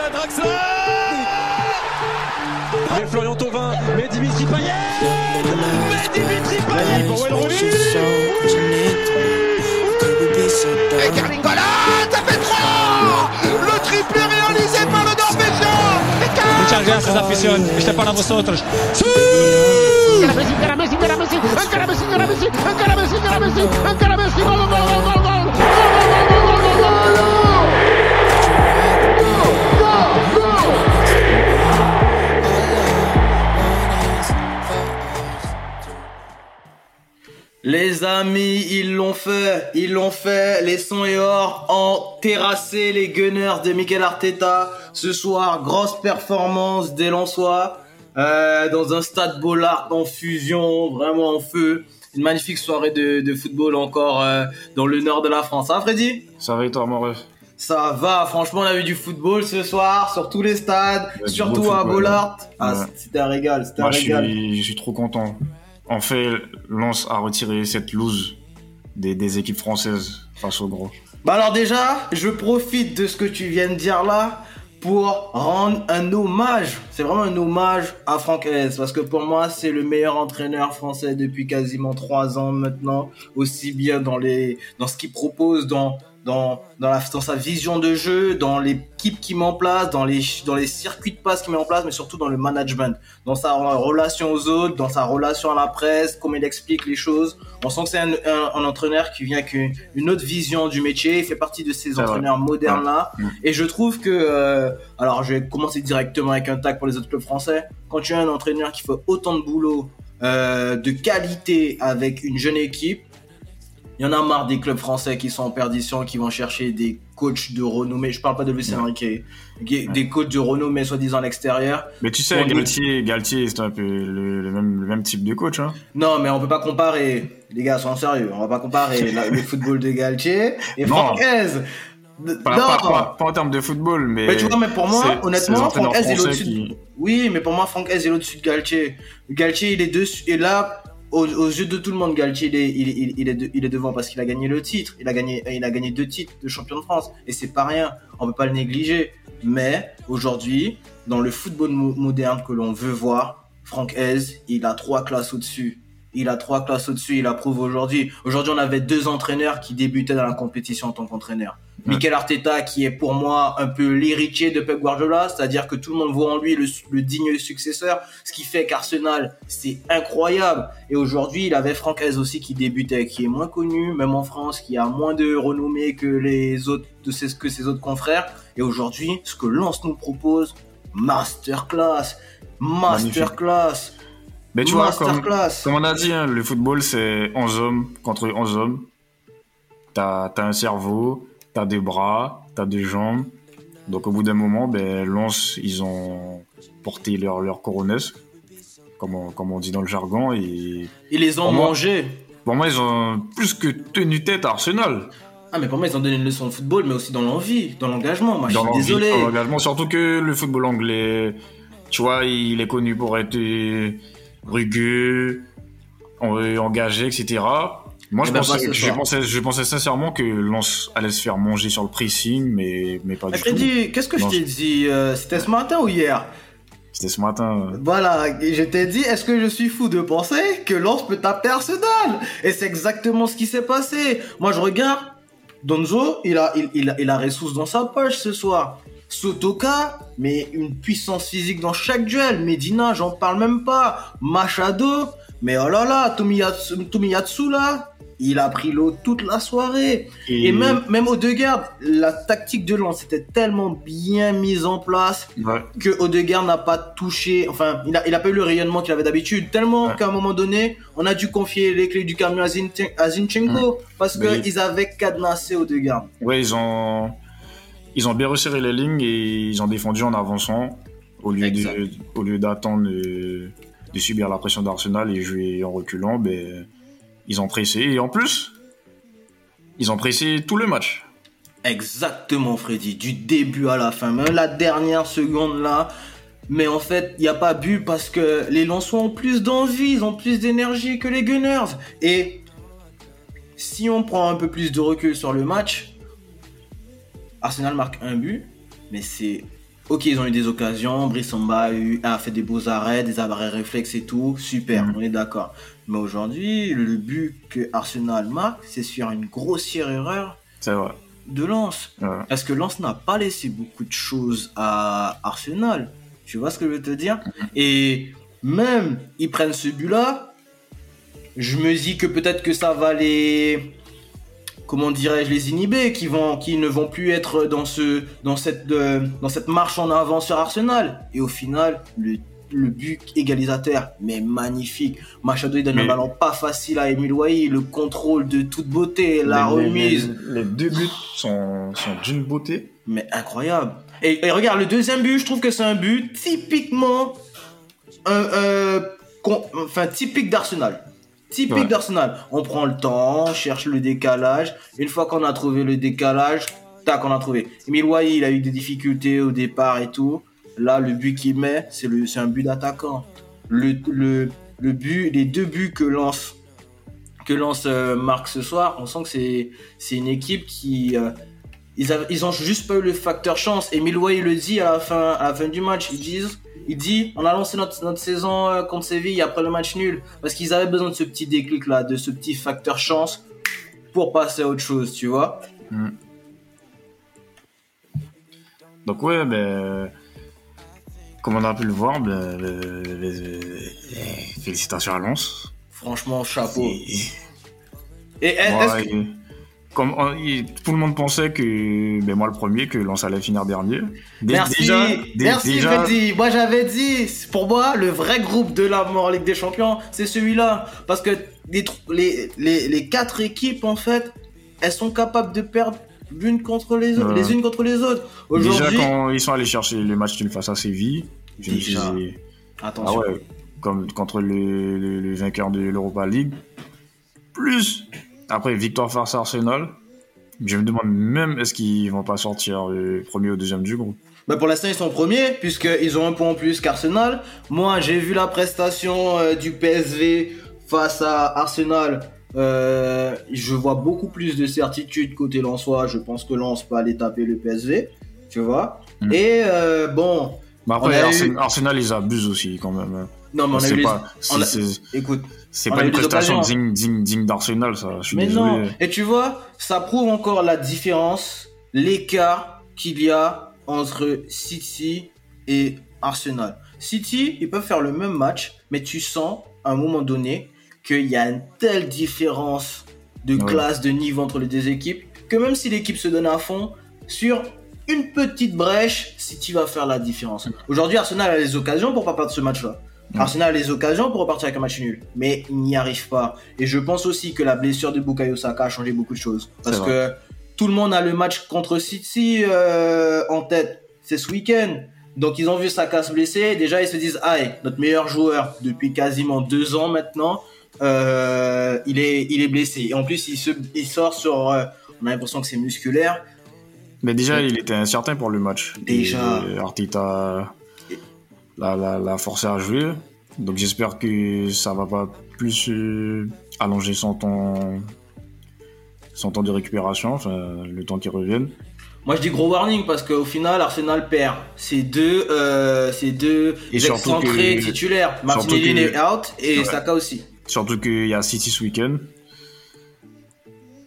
Draxler, Draxler Mais Florian Thauvin, mais Dimitri Payet Mais Dimitri Payet pour Wayne Et Carlingola, ça fait 3 Le triplé réalisé par le Norvégien Muchas gracias, afición. Este es para vosotros. ¡Sí! Encara Messi, encara Messi, encara Messi, encara Messi, encara Messi, encara Messi, Ils l'ont fait, ils l'ont fait. Les sons et or ont terrassé les Gunners de Mikel Arteta. Ce soir, grosse performance des Lensois euh, dans un stade Bollard en fusion, vraiment en feu. Une magnifique soirée de, de football encore euh, dans le nord de la France. Hein, Freddy? Ça va et toi, mon Ça va, franchement, on a eu du football ce soir sur tous les stades, surtout à Bollard. Ah, Ouais. c'était un régal, c'était un Moi, je régal. suis, je suis trop content. En fait, Lens a retiré cette loose des, équipes françaises face au gros. Bah alors déjà, je profite de ce que tu viens de dire là pour rendre un hommage. C'est vraiment un hommage à Franck parce que pour moi c'est le meilleur entraîneur français depuis quasiment trois ans maintenant, aussi bien dans dans ce qu'il propose dans dans dans, la, dans sa vision de jeu, dans l'équipe qu'il met en place, dans les dans les circuits de passe qu'il met en place, mais surtout dans le management, dans sa relation aux autres, dans sa relation à la presse, comment il explique les choses. On sent que c'est un, un, un entraîneur qui vient avec une, une autre vision du métier. Il fait partie de ces entraîneurs modernes là. Ouais. Et je trouve que, euh, alors je vais commencer directement avec un tag pour les autres clubs français. Quand tu as un entraîneur qui fait autant de boulot, euh, de qualité avec une jeune équipe, il y en a marre des clubs français qui sont en perdition, qui vont chercher des coachs de renommée. Je parle pas de Luis Enrique, qui- des coachs de renommée soi-disant à l'extérieur. Mais tu sais, Galtier, Galtier c'est un peu le, le même, le même type de coach. Hein. Non, mais on peut pas comparer. Les gars, soyons sérieux. On va pas comparer la- le football de Galtier et. Franck Hez. Pas, non. pas, pas- pas en termes de football, mais. Mais tu vois, mais pour moi, honnêtement, Franck Hez est au-dessus de- Oui, mais pour moi, Franck Hez est au-dessus de Galtier. Galtier, il est dessus. Et là, aux, yeux de tout le monde, Galtier, il est, il, il- est, il est devant parce qu'il a gagné le titre. Il a gagné, il a gagné deux titres de champion de France. Et c'est pas rien. On peut pas le négliger. Mais aujourd'hui, dans le football mo- moderne que l'on veut voir, Franck Hez, il a trois classes au-dessus. Il a trois classes au-dessus, il approuve aujourd'hui. Aujourd'hui, on avait deux entraîneurs qui débutaient dans la compétition en tant qu'entraîneur. Mikel Arteta, qui est pour moi un peu l'héritier de Pep Guardiola, c'est-à-dire que tout le monde voit en lui le, le digne successeur, ce qui fait qu'Arsenal, c'est incroyable. Et aujourd'hui, il avait Franck Hez aussi qui débutait, qui est moins connu, même en France, qui a moins de renommée que les autres, de ses, que ses autres confrères. Et aujourd'hui, ce que Lens nous propose, masterclass, masterclass, Mais tu vois, comme, on a dit, hein, le football, c'est 11 hommes contre 11 hommes. T'as as un cerveau, t'as des bras, t'as des jambes. Donc au bout d'un moment, ben, Lens, ils ont porté leur, leur coronesse, comme on, comme on dit dans le jargon. Et Ils les ont mangés. pour moi, ils ont plus que tenu tête à Arsenal. Ah, mais pour moi, ils ont donné une leçon de football, mais aussi dans l'envie, dans l'engagement. Moi, je dans suis l'envie, désolé. dans l'engagement. Surtout que le football anglais, tu vois, il est connu pour être rugueux, en- engagé, etc. Moi, je Eh ben, pensais, ce je, pensais, je pensais sincèrement que Lens allait se faire manger sur le pressing, mais, mais pas du tout. Freddy, qu'est-ce que je t'ai dit euh, C'était ce matin ou hier? C'était ce matin. euh. Voilà, et je t'ai dit, est-ce que je suis fou de penser que Lens peut taper Arsenal? Et c'est exactement ce qui s'est passé. Moi, je regarde, Donzo, il a, il, il, a- il a ressources dans sa poche ce soir. Sotoka, mais une puissance physique dans chaque duel. Medina, j'en parle même pas. Machado, mais oh là là, Tomiyatsu, Tomiyatsu là, il a pris l'eau toute la soirée. Et, même, même au garde, la tactique de Lens était tellement bien mise en place Ouais. que Odegaard n'a pas touché, enfin, il a, il a pas eu le rayonnement qu'il avait d'habitude, tellement Ouais. qu'à un moment donné, on a dû confier les clés du camion à, Zinchenko parce qu'ils avaient cadenassé Odegaard. Ouais, ils ont, ils ont bien resserré les lignes et ils ont défendu en avançant au lieu Exact. de, au lieu d'attendre de, de subir la pression d'Arsenal et jouer en reculant, ben, ils ont pressé et en plus, ils ont pressé tout le match. Exactement, Freddy, du début à la fin, même la dernière seconde là. Mais en fait, il n'y a pas but parce que les Lensois ont plus d'envie, ils ont plus d'énergie que les Gunners. Et si on prend un peu plus de recul sur le match, Arsenal marque un but, mais c'est Ok, ils ont eu des occasions. Brissamba a, eu- a fait des beaux arrêts, des arrêts réflexes et tout. Super, Mhm. on est d'accord. Mais aujourd'hui, le but que Arsenal marque, c'est sur une grossière erreur vrai. de Lens. Ouais. Parce que Lens n'a pas laissé beaucoup de choses à Arsenal. Tu vois ce que je veux te dire? Et même, ils prennent ce but-là. Je me dis que peut-être que ça va les. Comment dirais-je les inhiber, qui vont, qui ne vont plus être dans ce, dans cette, euh, dans cette marche en avant sur Arsenal. Et au final, le, le but égalisateur, mais magnifique. Machado il donne Mais- un ballon pas facile à Emile le contrôle de toute beauté, la Les- remise. Les, les deux buts sont, sont d'une beauté. Mais incroyable. Et, et regarde, le deuxième but, je trouve que c'est un but typiquement. con- enfin, typique d'Arsenal. Typique Ouais. d'Arsenal. On prend le temps, on cherche le décalage. Une fois qu'on a trouvé le décalage, tac, on a trouvé. Emile Wai, il a eu des difficultés au départ et tout. Là, le but qu'il met, c'est un but d'attaquant. Le, le, le but, les deux buts que lance que lance euh, Marc ce soir, on sent que c'est c'est une équipe qui euh, ils, avaient- ils ont juste pas eu le facteur chance. Et Milway il le dit à la fin à la fin du match, ils disent il dit on a lancé notre, notre saison euh, contre Séville après le match nul parce qu'ils avaient besoin de ce petit déclic là, de ce petit facteur chance pour passer à autre chose, tu vois. Donc ouais, ben, comme on a pu le voir, ben, félicitations à Lens. Franchement, chapeau. Et- Et est- est-ce Ouais, que- comme on- il- tout le monde pensait que, ben moi le premier, que Lens allait finir dernier. Dé- Merci, déjà, dé- merci déjà-. Moi j'avais dit, pour moi, le vrai groupe de la mort Ligue des Champions, c'est celui-là. Parce que les, tr- les, les, les quatre équipes, en fait, elles sont capables de perdre l'une contre les autres, les unes contre les autres. Déjà quand ils sont allés chercher le match nul face à Séville, je me suis Déjà. dit, ah attention. ouais, comme contre le, le- le vainqueur de l'Europa League. Plus, après, victoire face à Arsenal. Je me demande même est-ce qu'ils vont pas sortir le premier ou deuxième du groupe? Bah pour l'instant ils sont premiers puisqu'ils ont un point en plus qu'Arsenal. Moi j'ai vu la prestation euh, du PSV face à Arsenal. Euh, je vois beaucoup plus de certitude côté Lensois. Je pense que Lens peut aller taper le PSV. Tu vois Mm. Et euh, bon, Mais On après, a Arsen- eu- Arsenal, ils abusent aussi quand même. Non mais on a C'est eu les... pas, on a- c'est- Écoute, pas une prestation digne, digne, digne d'Arsenal, ça. Je suis mais désolé. non. Et tu vois, ça prouve encore la différence, l'écart qu'il y a entre City et Arsenal. City, ils peuvent faire le même match, mais tu sens à un moment donné qu'il y a une telle différence de Ouais. classe, de niveau entre les deux équipes, que même si l'équipe se donne à fond, sur une petite brèche, City va faire la différence. Aujourd'hui, Arsenal a les occasions pour pas perdre ce match-là. Ouais. Arsenal a les occasions pour repartir avec un match nul, mais il n'y arrive pas. Et je pense aussi que la blessure de Bukayo Saka a changé beaucoup de choses. Parce que tout le monde a le match contre City euh, en tête. C'est ce week-end. Donc ils ont vu Saka se blesser. Déjà ils se disent, aïe, notre meilleur joueur depuis quasiment deux ans maintenant, euh, il, est, il est blessé. Et en plus il, se, il sort sur... euh, on a l'impression que c'est musculaire. Mais déjà, il était incertain pour le match. Déjà. Et Arteta l'a, l'a, l'a forcé à jouer. Donc j'espère que ça va pas plus euh, allonger son temps, son temps de récupération, enfin, le temps qu'il revienne. Moi je dis gros warning parce qu'au final Arsenal perd ses deux, euh, ses deux excentrés que- titulaires. Martinelli que- est out et Ouais. Saka aussi. Surtout qu'il y a City ce week-end.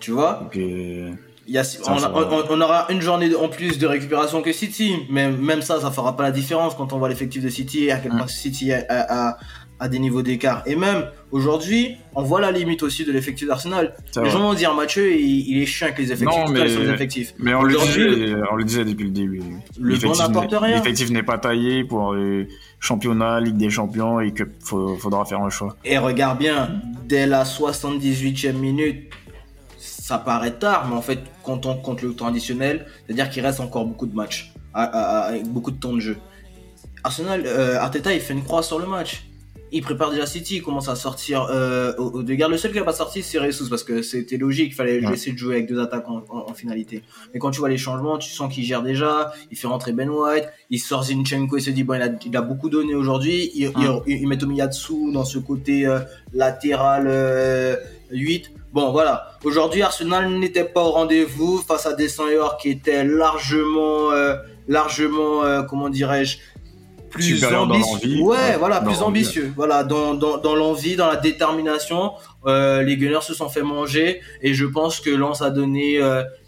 Tu vois? Euh, y a- Ça, on, ça a- va. on- on aura une journée en plus de récupération que City, mais même ça, ça fera pas la différence quand on voit l'effectif de City et à quel point City a, a- a- a des niveaux d'écart. Et même aujourd'hui, on voit la limite aussi de l'effectif d'Arsenal. Les gens vont dire Mathieu, il, il est chiant avec les effectifs. Non, mais- les effectifs. Mais on le, disait, on le disait depuis le début. L'effectif n'est pas taillé pour euh, championnat, Ligue des Champions et qu'il faudra faire un choix. Et regarde bien, dès la 78e minute, ça paraît tard, mais en fait, quand on compte le temps additionnel, c'est-à-dire qu'il reste encore beaucoup de matchs, avec beaucoup de temps de jeu. Arsenal, euh, Arteta, il fait une croix sur le match. Il prépare déjà City, il commence à sortir euh, au. Le seul qui n'a pas sorti, c'est Jesus, parce que c'était logique, il fallait Ouais. essayer de jouer avec deux attaquants en, en finalité. Mais quand tu vois les changements, tu sens qu'il gère déjà, il fait rentrer Ben White, il sort Zinchenko, il se dit, bon, il a, il a beaucoup donné aujourd'hui, il, il, il met Tomiyasu dans ce côté euh, latéral euh, 8. Bon, voilà. Aujourd'hui, Arsenal n'était pas au rendez-vous face à des qui étaient largement, euh, largement, euh, comment dirais-je, plus ambitieux. Ouais, voilà, plus ambitieux. Voilà, dans, dans, dans l'envie, dans la détermination, euh, les Gunners se sont fait manger et je pense que Lens a donné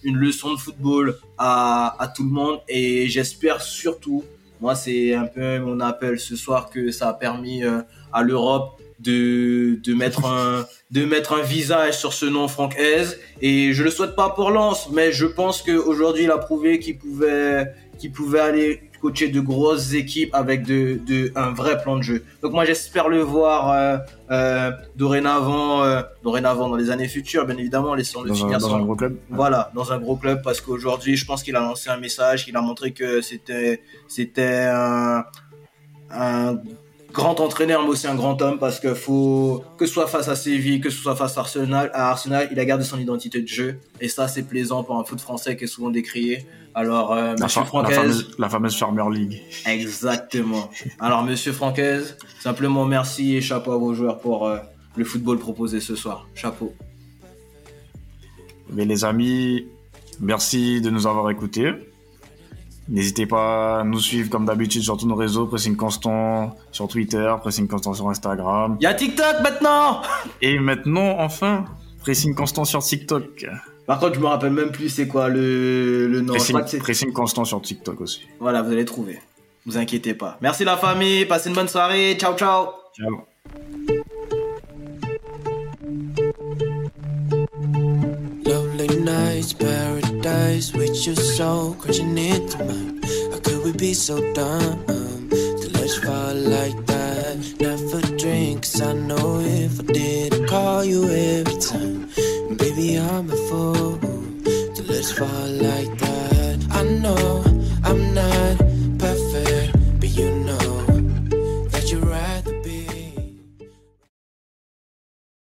une leçon de football à, à tout le monde et j'espère surtout, moi c'est un peu mon appel ce soir que ça a permis à l'Europe de, de mettre un de mettre un visage sur ce nom Franck Hez et je le souhaite pas pour Lens mais je pense qu'aujourd'hui il a prouvé qu'il pouvait qu'il pouvait aller coacher de grosses équipes avec de, de un vrai plan de jeu. Donc moi j'espère le voir euh, euh, dorénavant euh, dorénavant dans les années futures bien évidemment laissons le finir dans un gros club. voilà, dans un gros club parce qu'aujourd'hui, je pense qu'il a lancé un message, qu'il a montré que c'était c'était un, un grand entraîneur mais aussi un grand homme parce que faut que ce soit face à Séville, que ce soit face à Arsenal, à Arsenal, il a gardé son identité de jeu et ça c'est plaisant pour un foot français qui est souvent décrié. Alors euh, La, monsieur la Francaise, fameuse, la fameuse Farmer League. exactement. Alors monsieur Francaise, simplement merci et chapeau à vos joueurs pour euh, le football proposé ce soir. Chapeau. Mais les amis, merci de nous avoir écoutés. N'hésitez pas à nous suivre comme d'habitude sur tous nos réseaux, Pressing Constant sur Twitter, Pressing Constant sur Instagram. Il y a TikTok maintenant Et maintenant, enfin, Pressing Constant sur TikTok. Par contre, je me rappelle même plus c'est quoi le, le nom. Je Pressing, crois que c'est- Pressing Constant sur TikTok aussi. Voilà, vous allez trouver. Vous inquiétez pas. Merci la famille, passez une bonne soirée. Ciao, ciao. Ciao. Lovely nights, paradise with your soul crashing into mine. How could we be so dumb to let's fall like that? Never drink, 'cause I know if I did, I'd call you every time. Baby, I'm a fool to let's fall like